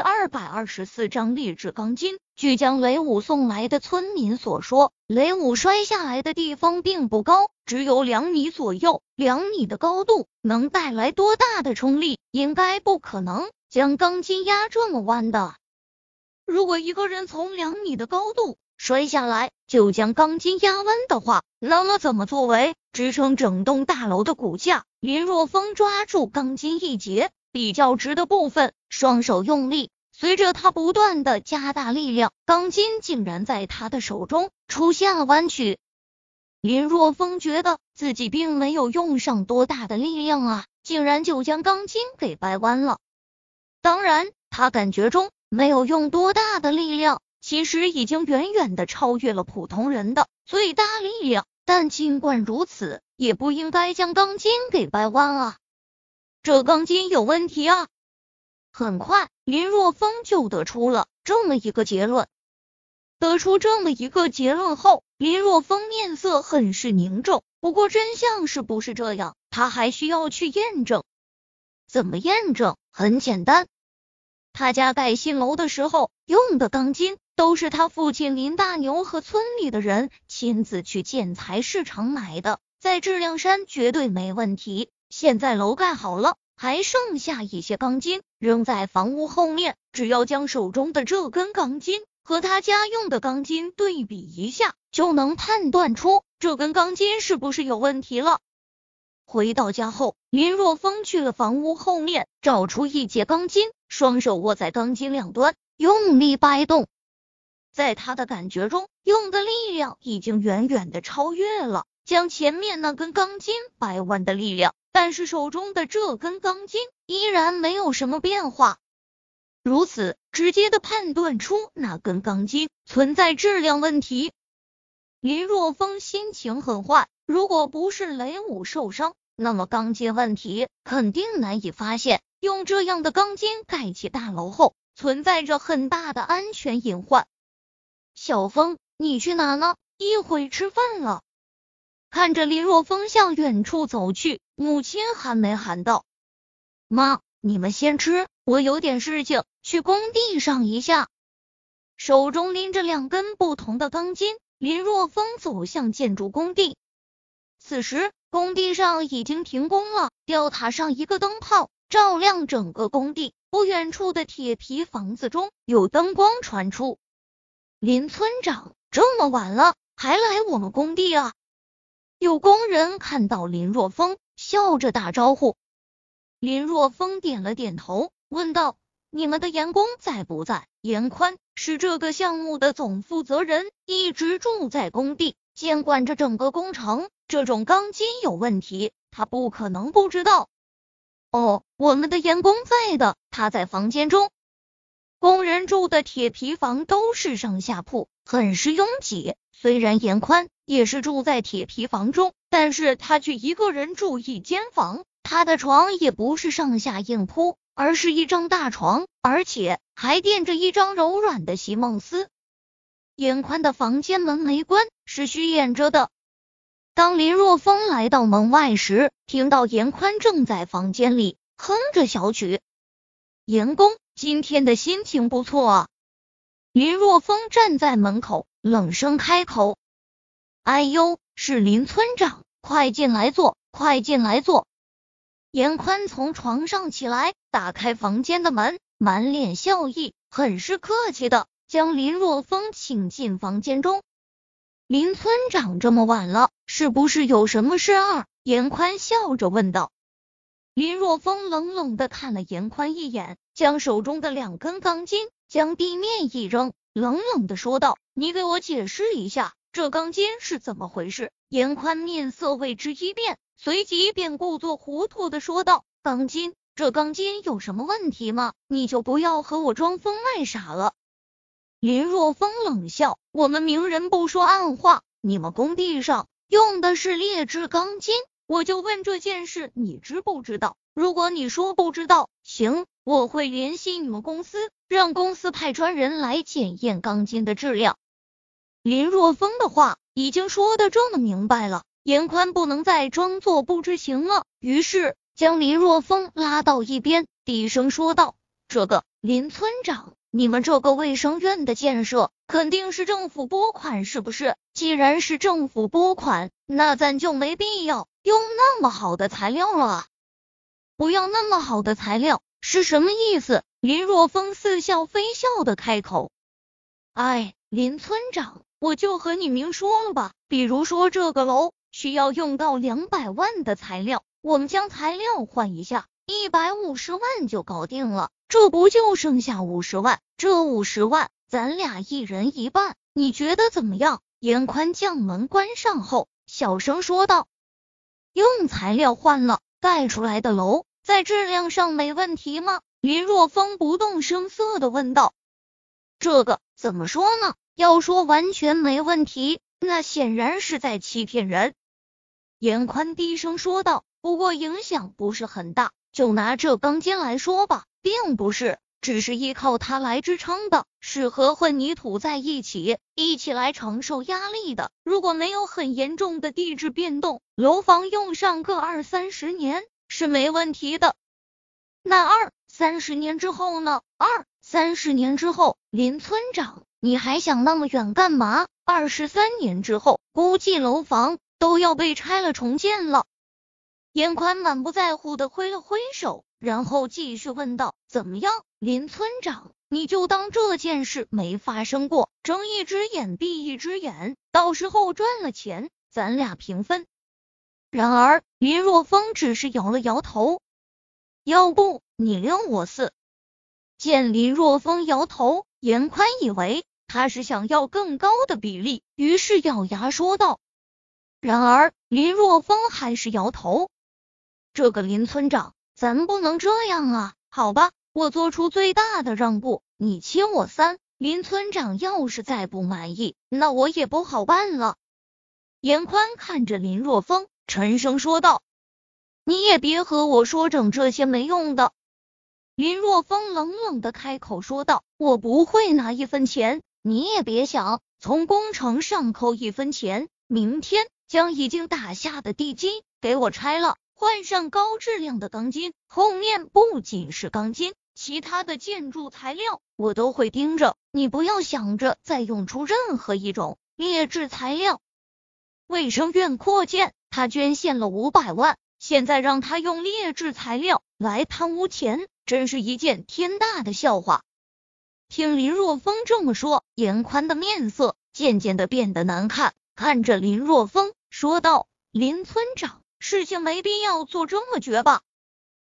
二百二十四章励志钢筋。据将雷武送来的村民所说，雷武摔下来的地方并不高，只有两米左右。两米的高度能带来多大的冲力？应该不可能将钢筋压这么弯的。如果一个人从两米的高度摔下来，就将钢筋压弯的话，那么怎么作为支撑整栋大楼的骨架？林若风抓住钢筋一节。比较直的部分，双手用力，随着他不断的加大力量，钢筋竟然在他的手中出现了弯曲。林若风觉得自己并没有用上多大的力量啊，竟然就将钢筋给掰弯了。当然，他感觉中没有用多大的力量，其实已经远远的超越了普通人的最大力量。但尽管如此，也不应该将钢筋给掰弯啊。这钢筋有问题啊！很快，林若风就得出了这么一个结论。得出这么一个结论后，林若风面色很是凝重。不过，真相是不是这样，他还需要去验证。怎么验证？很简单，他家盖新楼的时候用的钢筋，都是他父亲林大牛和村里的人亲自去建材市场买的，在质量上绝对没问题。现在楼盖好了，还剩下一些钢筋扔在房屋后面。只要将手中的这根钢筋和他家用的钢筋对比一下，就能判断出这根钢筋是不是有问题了。回到家后，林若风去了房屋后面，找出一节钢筋，双手握在钢筋两端，用力掰动。在他的感觉中，用的力量已经远远的超越了将前面那根钢筋掰弯的力量。但是手中的这根钢筋依然没有什么变化，如此直接的判断出那根钢筋存在质量问题。林若风心情很坏，如果不是雷武受伤，那么钢筋问题肯定难以发现。用这样的钢筋盖起大楼后，存在着很大的安全隐患。小风，你去哪呢？一会吃饭了。看着林若风向远处走去，母亲寒梅喊道：“妈，你们先吃，我有点事情，去工地上一下。”手中拎着两根不同的钢筋，林若风走向建筑工地。此时，工地上已经停工了，吊塔上一个灯泡照亮整个工地。不远处的铁皮房子中有灯光传出。林村长，这么晚了还来我们工地啊？有工人看到林若风，笑着打招呼。林若风点了点头，问道：“你们的员工在不在？”严宽是这个项目的总负责人，一直住在工地，监管着整个工程。这种钢筋有问题，他不可能不知道。哦，我们的员工在的，他在房间中。工人住的铁皮房都是上下铺，很是拥挤。虽然严宽也是住在铁皮房中，但是他却一个人住一间房。他的床也不是上下硬铺，而是一张大床，而且还垫着一张柔软的席梦思。严宽的房间门没关，是虚掩着的。当林若风来到门外时，听到严宽正在房间里哼着小曲。严公今天的心情不错啊。林若风站在门口。冷声开口：“哎呦，是林村长，快进来坐，快进来坐。”严宽从床上起来，打开房间的门，满脸笑意，很是客气的将林若风请进房间中。林村长这么晚了，是不是有什么事儿？严宽笑着问道。林若风冷冷的看了严宽一眼，将手中的两根钢筋将地面一扔。冷冷的说道：“你给我解释一下，这钢筋是怎么回事？”严宽面色为之一变，随即便故作糊涂的说道：“钢筋，这钢筋有什么问题吗？你就不要和我装疯卖傻了。”林若风冷笑：“我们明人不说暗话，你们工地上用的是劣质钢筋，我就问这件事，你知不知道？如果你说不知道，行。”我会联系你们公司，让公司派专人来检验钢筋的质量。林若风的话已经说的这么明白了，严宽不能再装作不知情了，于是将林若风拉到一边，低声说道：“这个林村长，你们这个卫生院的建设肯定是政府拨款，是不是？既然是政府拨款，那咱就没必要用那么好的材料了。不要那么好的材料是什么意思？林若风似笑非笑的开口。哎，林村长，我就和你明说了吧，比如说这个楼需要用到两百万的材料，我们将材料换一下，一百五十万就搞定了。这不就剩下五十万？这五十万，咱俩一人一半，你觉得怎么样？严宽将门关上后，小声说道：“用材料换了，盖出来的楼在质量上没问题吗？”林若风不动声色的问道：“这个怎么说呢？要说完全没问题，那显然是在欺骗人。”严宽低声说道：“不过影响不是很大，就拿这钢筋来说吧。”并不是只是依靠它来支撑的，是和混凝土在一起，一起来承受压力的。如果没有很严重的地质变动，楼房用上个二三十年是没问题的。那二三十年之后呢？二三十年之后，林村长，你还想那么远干嘛？二十三年之后，估计楼房都要被拆了重建了。严宽满不在乎的挥了挥手。然后继续问道：“怎么样，林村长？你就当这件事没发生过，睁一只眼闭一只眼，到时候赚了钱，咱俩平分。”然而林若风只是摇了摇头：“要不你六我四？”见林若风摇头，严宽以为他是想要更高的比例，于是咬牙说道：“然而林若风还是摇头。这个林村长。”咱不能这样啊！好吧，我做出最大的让步，你七我三。林村长要是再不满意，那我也不好办了。严宽看着林若风，沉声说道：“你也别和我说整这些没用的。”林若风冷冷的开口说道：“我不会拿一分钱，你也别想从工程上扣一分钱。明天将已经打下的地基给我拆了。”换上高质量的钢筋，后面不仅是钢筋，其他的建筑材料我都会盯着。你不要想着再用出任何一种劣质材料。卫生院扩建，他捐献了五百万，现在让他用劣质材料来贪污钱，真是一件天大的笑话。听林若风这么说，严宽的面色渐渐的变得难看，看着林若风说道：“林村长。”事情没必要做这么绝吧。